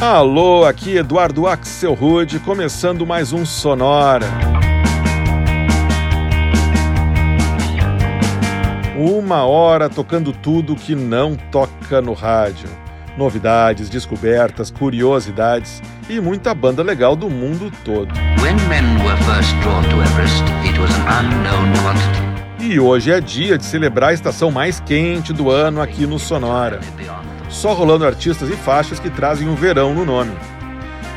Alô, aqui Eduardo Axel Rude, começando mais um Sonora. Uma hora tocando tudo que não toca no rádio. Novidades, descobertas, curiosidades e muita banda legal do mundo todo. E hoje é dia de celebrar a estação mais quente do ano aqui no Sonora só rolando artistas e faixas que trazem o verão no nome.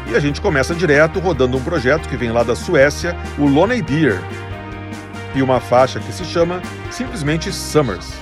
E a gente começa direto rodando um projeto que vem lá da Suécia, o Lonely Deer, e uma faixa que se chama simplesmente Summers.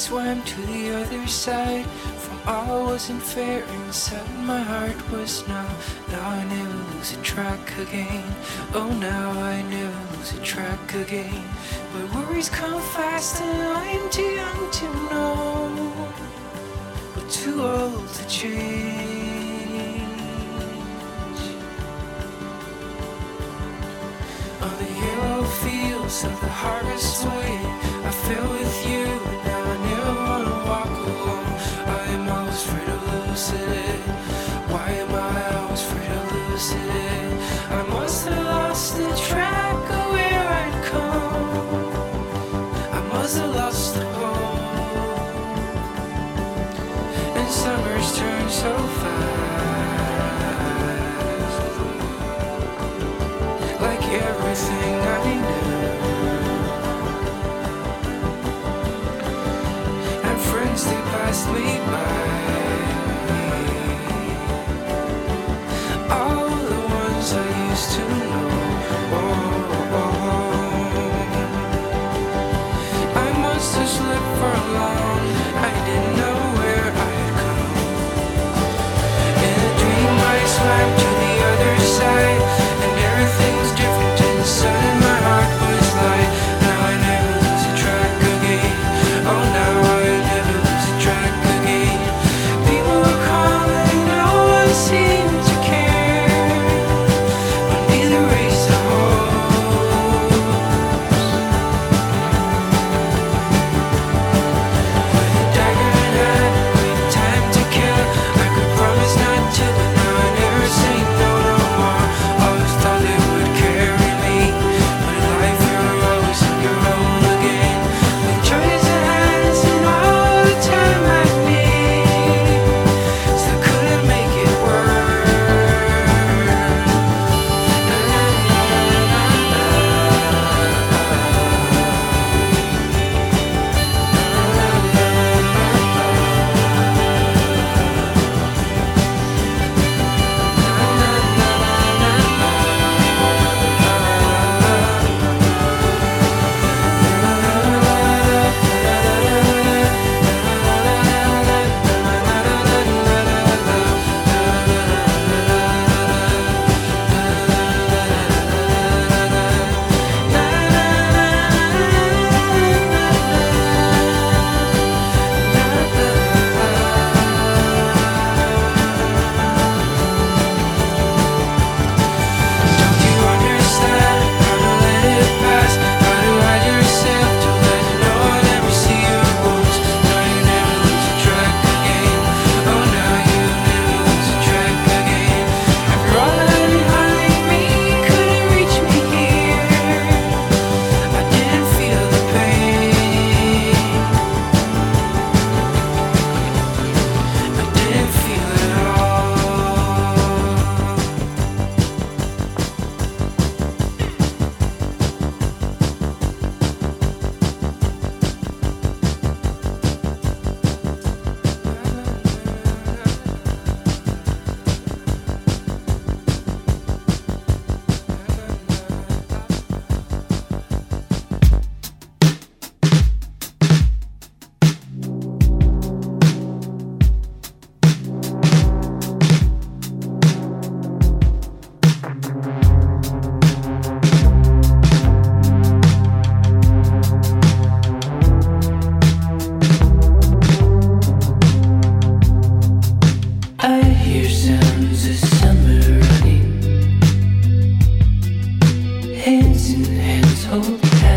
Swam to the other side. From all wasn't fair inside my heart was now Now I never lose a track again. Oh now I never lose a track again. But worries come fast and I'm too young to know But too old to change. On the yellow fields of the harvest way I fell with you hands in hands hold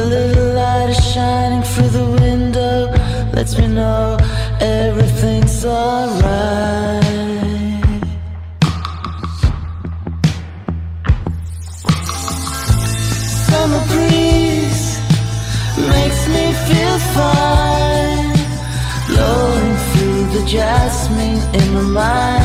A little light is shining through the window Lets me know everything's alright. Summer breeze makes me feel fine Blowing through the jasmine in my mind.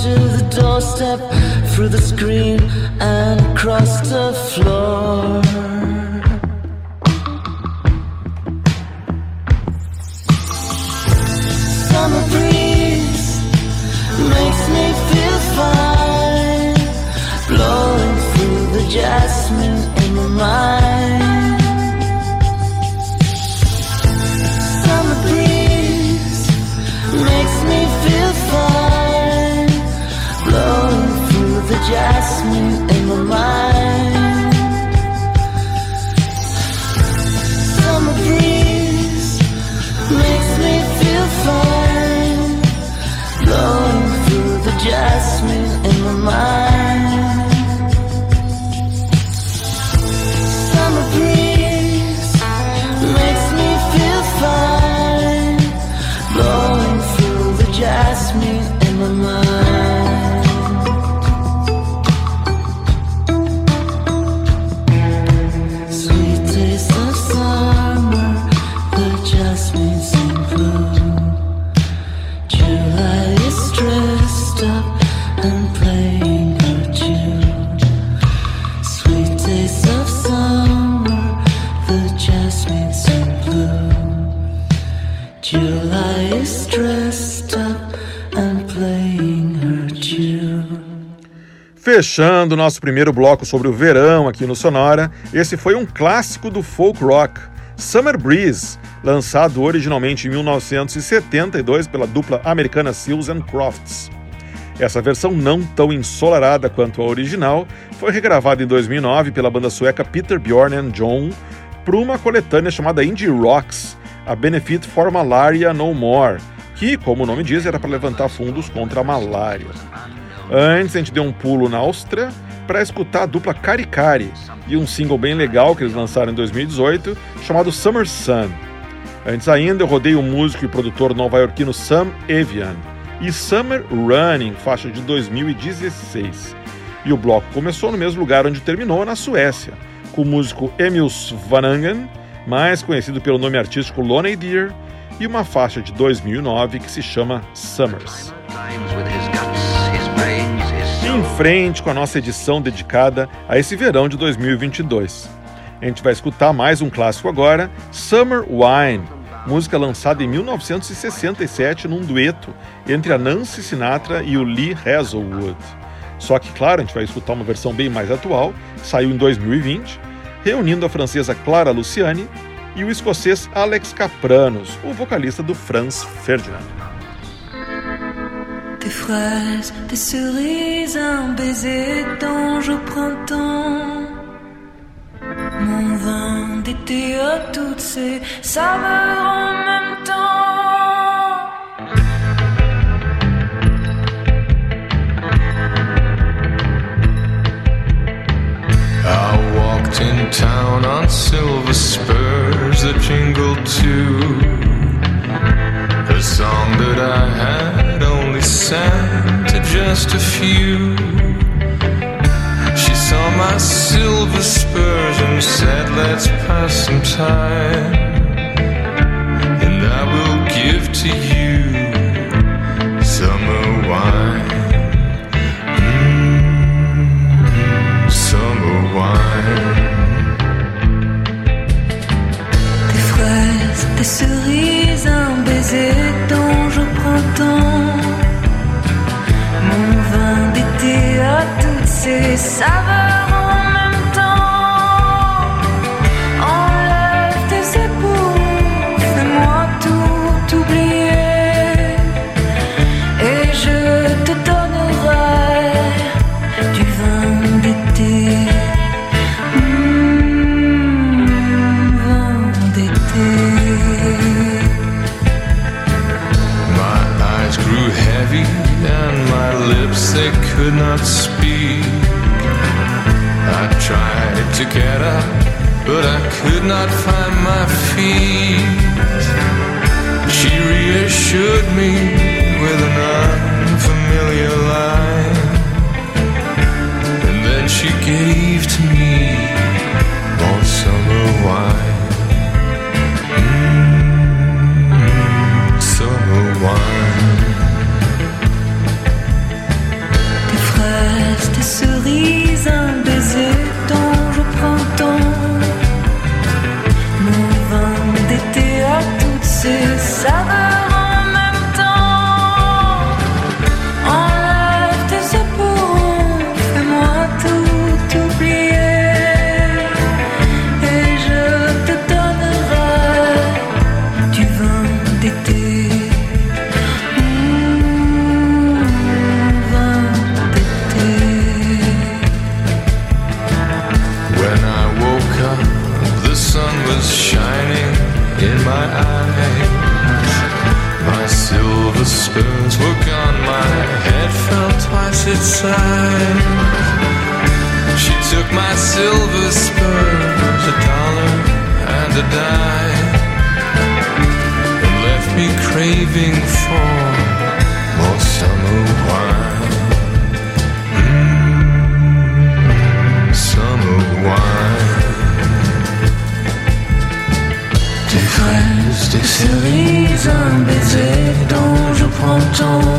to the doorstep, through the screen, and across the floor. Fechando nosso primeiro bloco sobre o verão aqui no Sonora, esse foi um clássico do folk rock, Summer Breeze, lançado originalmente em 1972 pela dupla americana Seals and Crofts. Essa versão não tão ensolarada quanto a original foi regravada em 2009 pela banda sueca Peter Bjorn and John para uma coletânea chamada Indie Rocks, a Benefit for Malaria No More, que, como o nome diz, era para levantar fundos contra a malária. Antes, a gente deu um pulo na Áustria para escutar a dupla Cari Cari e um single bem legal que eles lançaram em 2018 chamado Summer Sun. Antes ainda, eu rodei o músico e produtor nova-iorquino Sam Evian e Summer Running, faixa de 2016. E o bloco começou no mesmo lugar onde terminou, na Suécia, com o músico Emil Svanangen, mais conhecido pelo nome artístico Lonely Deer, e uma faixa de 2009 que se chama Summers. Em frente com a nossa edição dedicada a esse verão de 2022. A gente vai escutar mais um clássico agora, Summer Wine, música lançada em 1967 num dueto entre a Nancy Sinatra e o Lee Hazelwood. Só que, claro, a gente vai escutar uma versão bem mais atual, saiu em 2020, reunindo a francesa Clara Luciani e o escocês Alex Capranos, o vocalista do Franz Ferdinand. Des fraises, des cerises, un baiser d'ange au printemps. Mon vin d'été à toutes ces saveurs en même temps. I walked in town on silver spurs that jingled too. A song that I had only sang to just a few. She saw my silver spurs and said, Let's pass some time. And I will give to you summer wine. Mm, summer wine. Des fraises, des cerises, un baiser d'ange au printemps. Mon It's savent craving for more summer wine. Mm, summer wine. Des fraises, des cerises, un baiser d'ange au printemps.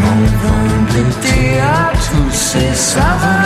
Mon vin d'été à tous ces saveurs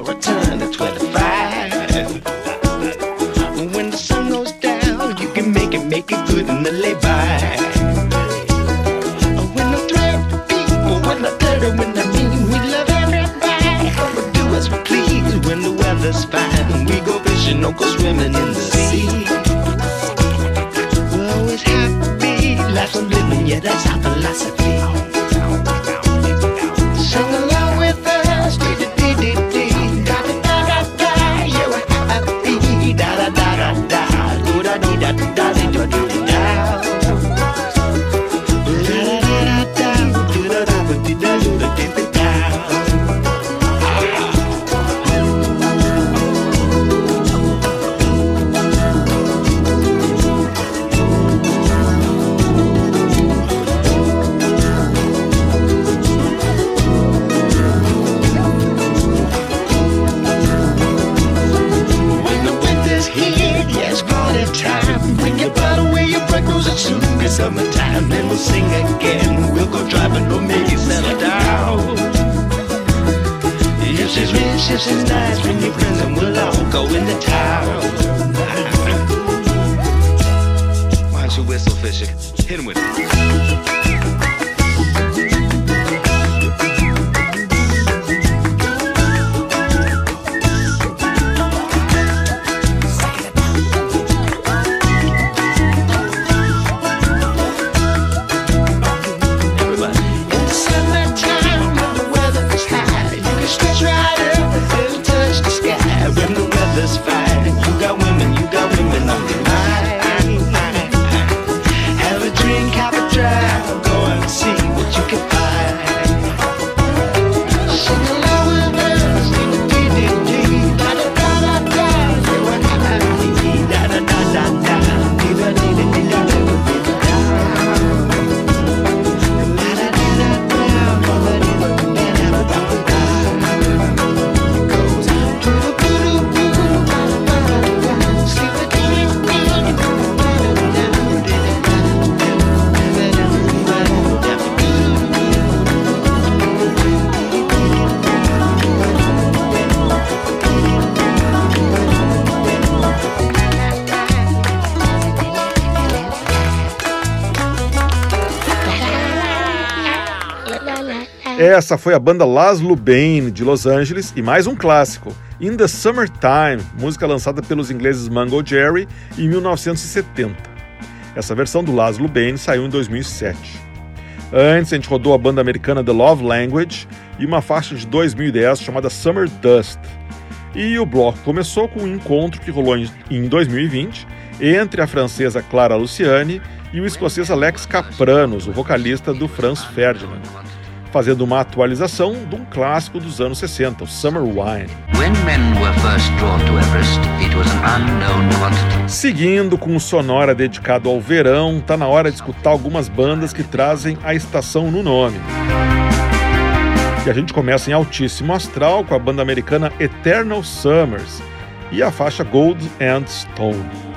return to 20. Essa foi a banda Laszlo Bane, de Los Angeles, e mais um clássico, In the Summertime, música lançada pelos ingleses Mango Jerry em 1970. Essa versão do Laszlo Bane saiu em 2007. Antes, a gente rodou a banda americana The Love Language e uma faixa de 2010 chamada Summer Dust. E o bloco começou com um encontro que rolou em- em 2020 entre a francesa Clara Luciani e o escocês Alex Kapranos, o vocalista do Franz Ferdinand, fazendo uma atualização de um clássico dos anos 60, o Summer Wine. Everest. Seguindo com o Sonora dedicado ao verão, tá na hora de escutar algumas bandas que trazem a estação no nome. E a gente começa em altíssimo astral com a banda americana Eternal Summers e a faixa Gold and Stone.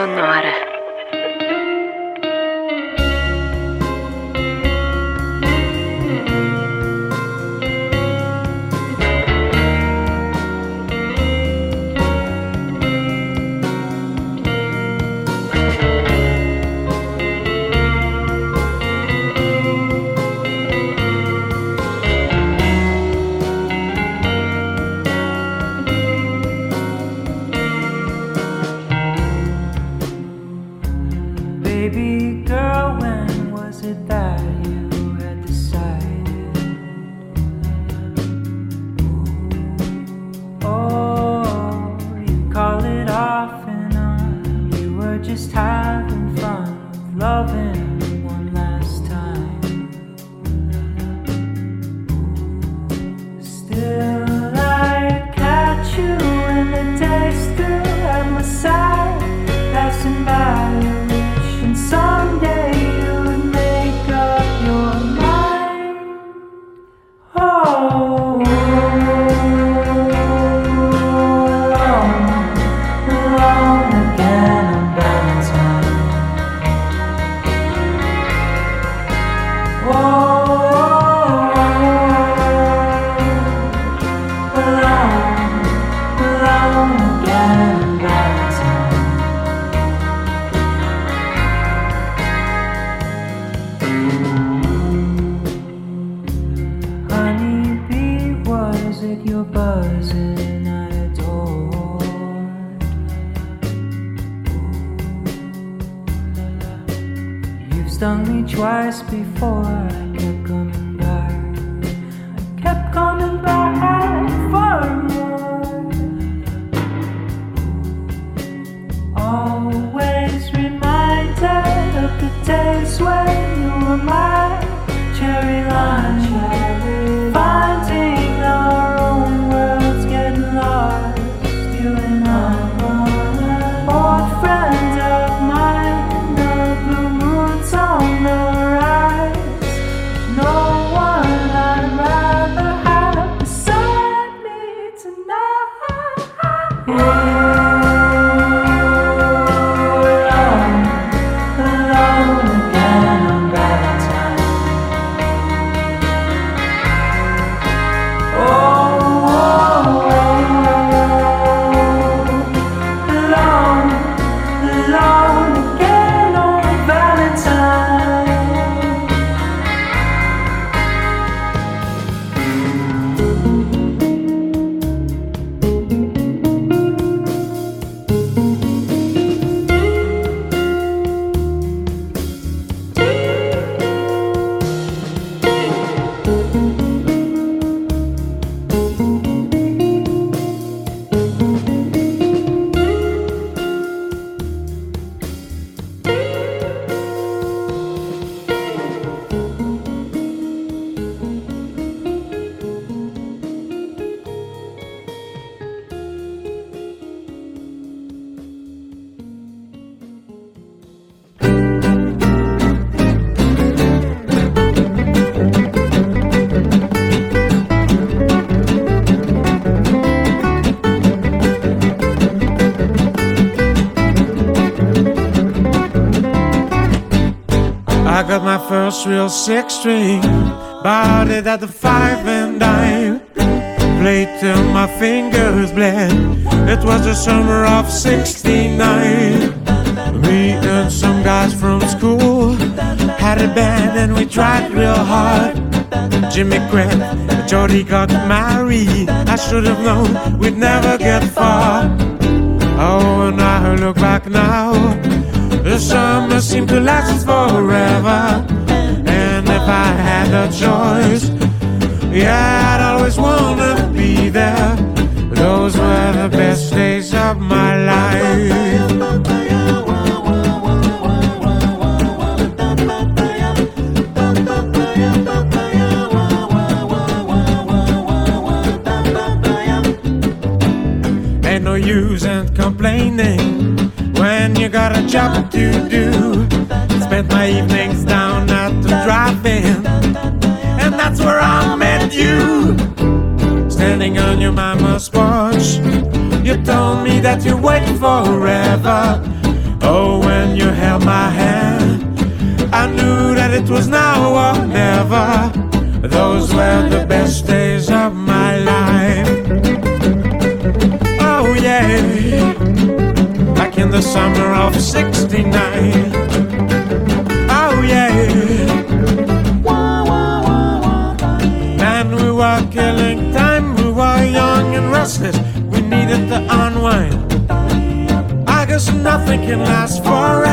Sonora. music you're buzzing, I adore. You've stung me twice before. I got my first real six string, bought it at the five and dime. Played till my fingers bled. It was the summer of '69. Me and some guys from school had a band and we tried real hard. Jimmy quit, Jody got married. I should have known we'd never get far. Oh, and I look back now. The summer seemed to last us forever. And if I had a choice, yeah, I'd always wanna be there. Those were the best days of my life. Got a job to do. Spent my evenings down at the drive-in, and that's where I met you. Standing on your mama's porch, you told me that you're waiting forever. Oh, when you held my hand, I knew that it was now or never. Those were the best days the summer of 69. Oh, yeah. Man, we were killing time. We were young and restless. We needed to unwind. I guess nothing can last. Forever,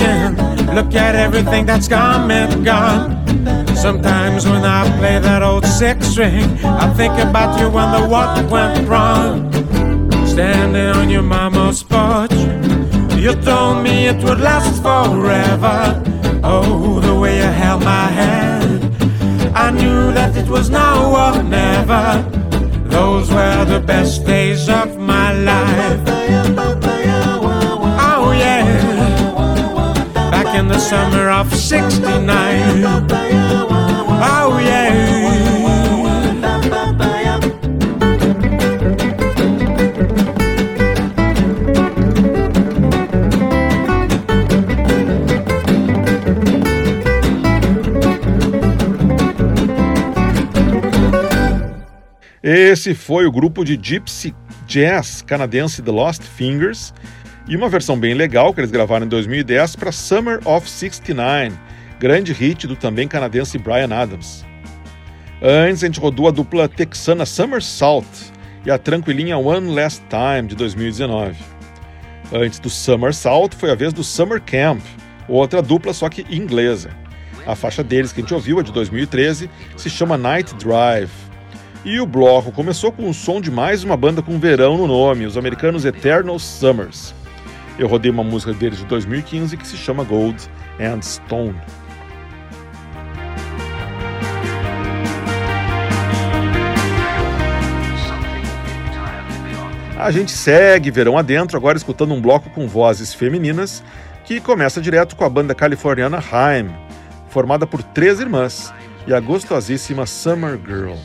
changing. Look at everything that's come and gone. Sometimes when I play that old six string, I think about you when the what went wrong. Standing on your mama's porch, you told me it would last forever. Oh, the way you held my hand, I knew that it was now or never. Those were the best days of my life. In the summer of 69. Oh, yeah. Esse foi o grupo de Gypsy Jazz canadense The Lost Fingers e uma versão bem legal que eles gravaram em 2010 para Summer of 69, grande hit do também canadense Brian Adams. Antes a gente rodou a dupla texana Summer Salt e a tranquilinha One Last Time de 2019. Antes do Summer Salt foi a vez do Summer Camp, outra dupla só que inglesa. A faixa deles que a gente ouviu é de 2013, se chama Night Drive. E o bloco começou com o som de mais uma banda com verão no nome, os americanos Eternal Summers. Eu rodei uma música deles de 2015 que se chama Gold and Stone. A gente segue verão adentro, agora escutando um bloco com vozes femininas, que começa direto com a banda californiana Haim, formada por três irmãs, e a gostosíssima Summer Girl.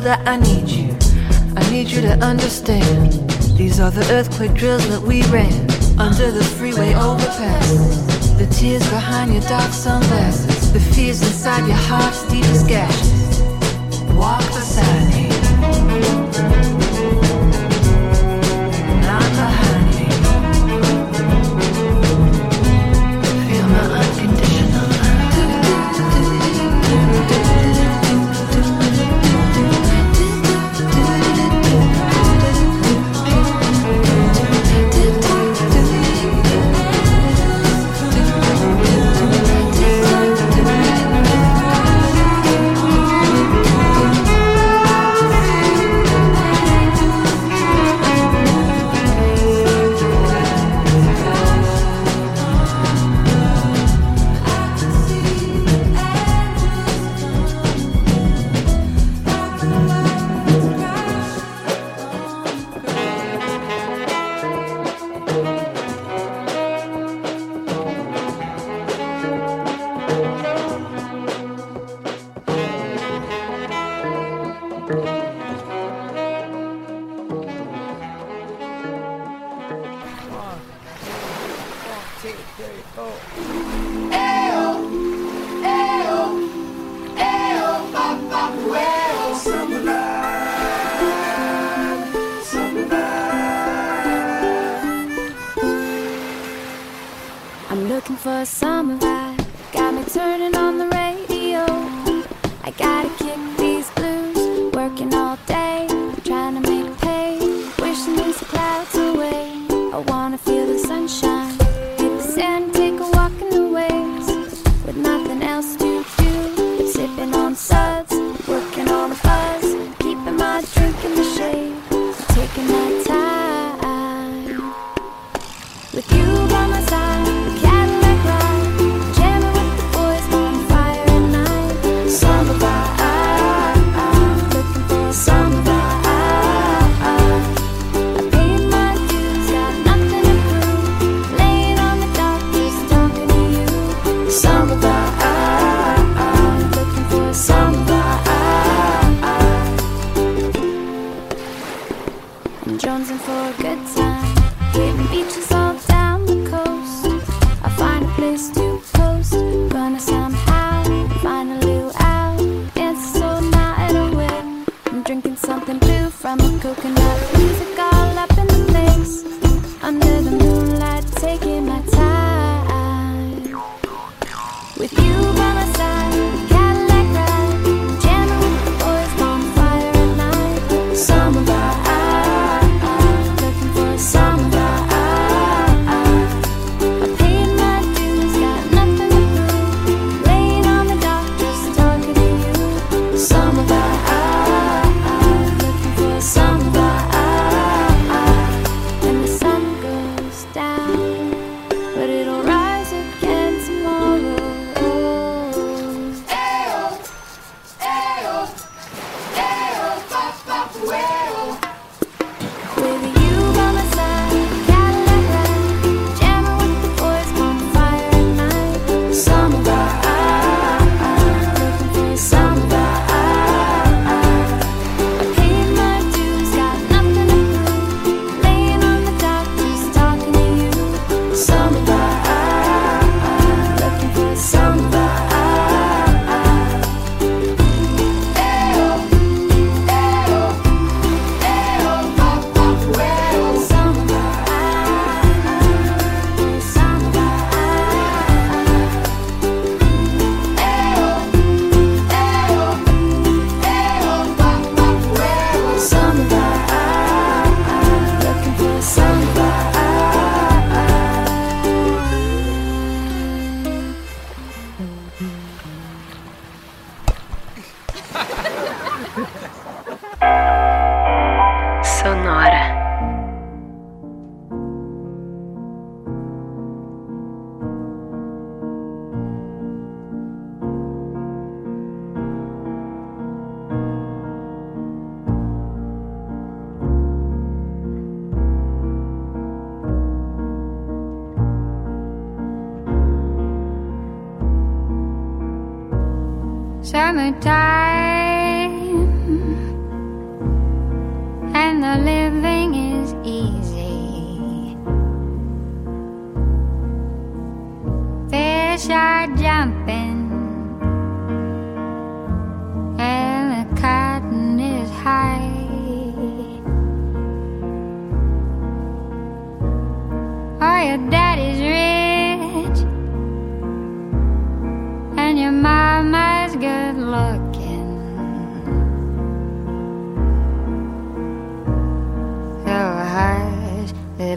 that I need.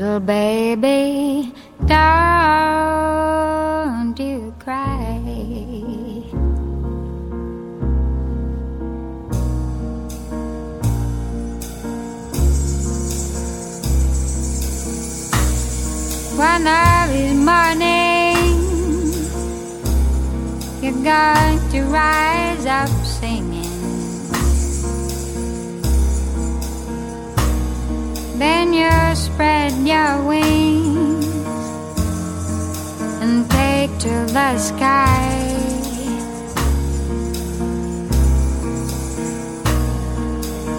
Little baby, don't you cry. One of these mornings, you're going to rise up Then you spread your wings and take to the sky.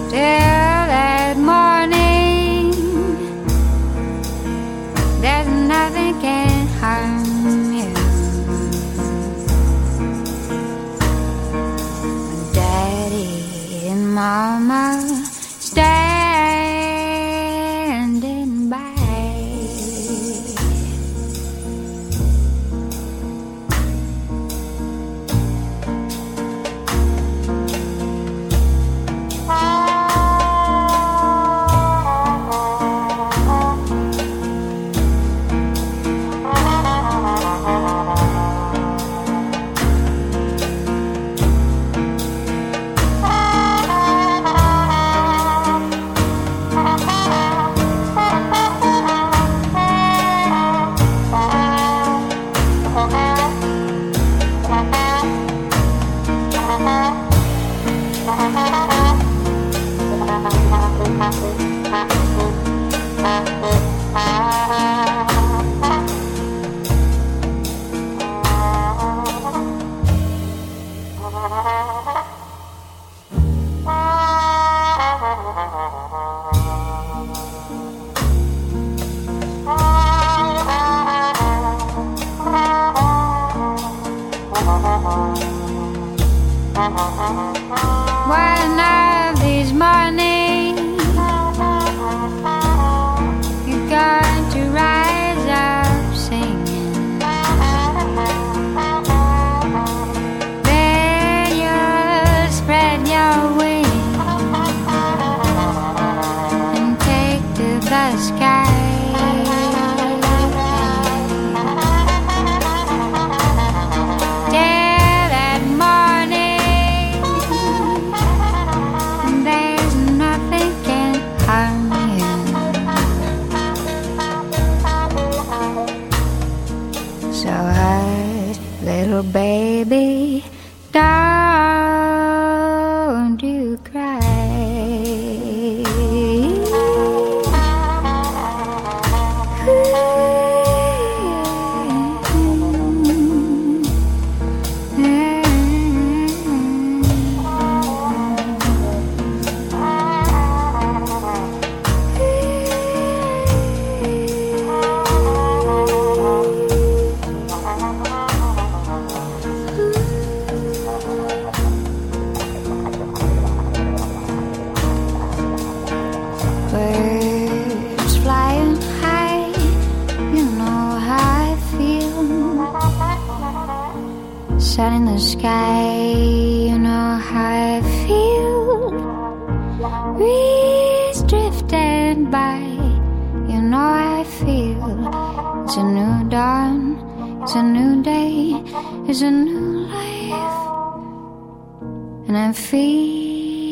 Till that morning, there's nothing can harm you. Daddy and Mama Why not? Sun in the sky, you know how I feel. Breeze drifting by, you know I feel. It's a new dawn, it's a new day, it's a new life, and I'm feeling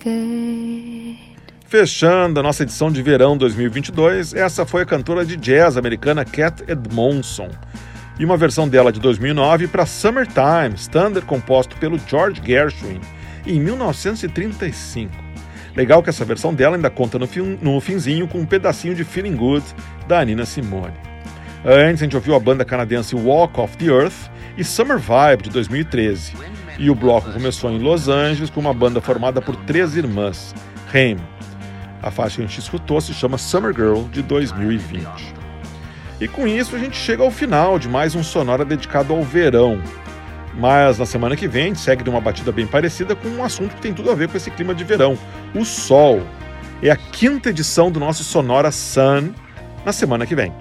good. Fechando a nossa edição de verão 2022, essa foi a cantora de jazz americana Cat Edmondson e uma versão dela de 2009 para Summertime, standard composto pelo George Gershwin em 1935. Legal que essa versão dela ainda conta no, fim, no finzinho com um pedacinho de Feeling Good da Nina Simone. Antes a gente ouviu a banda canadense Walk of the Earth e Summer Vibe de 2013. E o bloco começou em Los Angeles com uma banda formada por três irmãs, Haim. A faixa que a gente escutou se chama Summer Girl de 2020. E com isso a gente chega ao final de mais um Sonora dedicado ao verão. Mas na semana que vem segue de uma batida bem parecida com um assunto que tem tudo a ver com esse clima de verão: o sol. É a quinta edição do nosso Sonora Sun na semana que vem.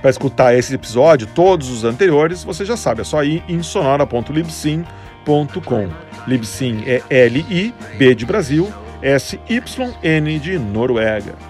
Para escutar esse episódio, todos os anteriores, você já sabe, é só ir em sonora.libsyn.com. Libsyn é L-I, B de Brasil, S-Y-N de Noruega.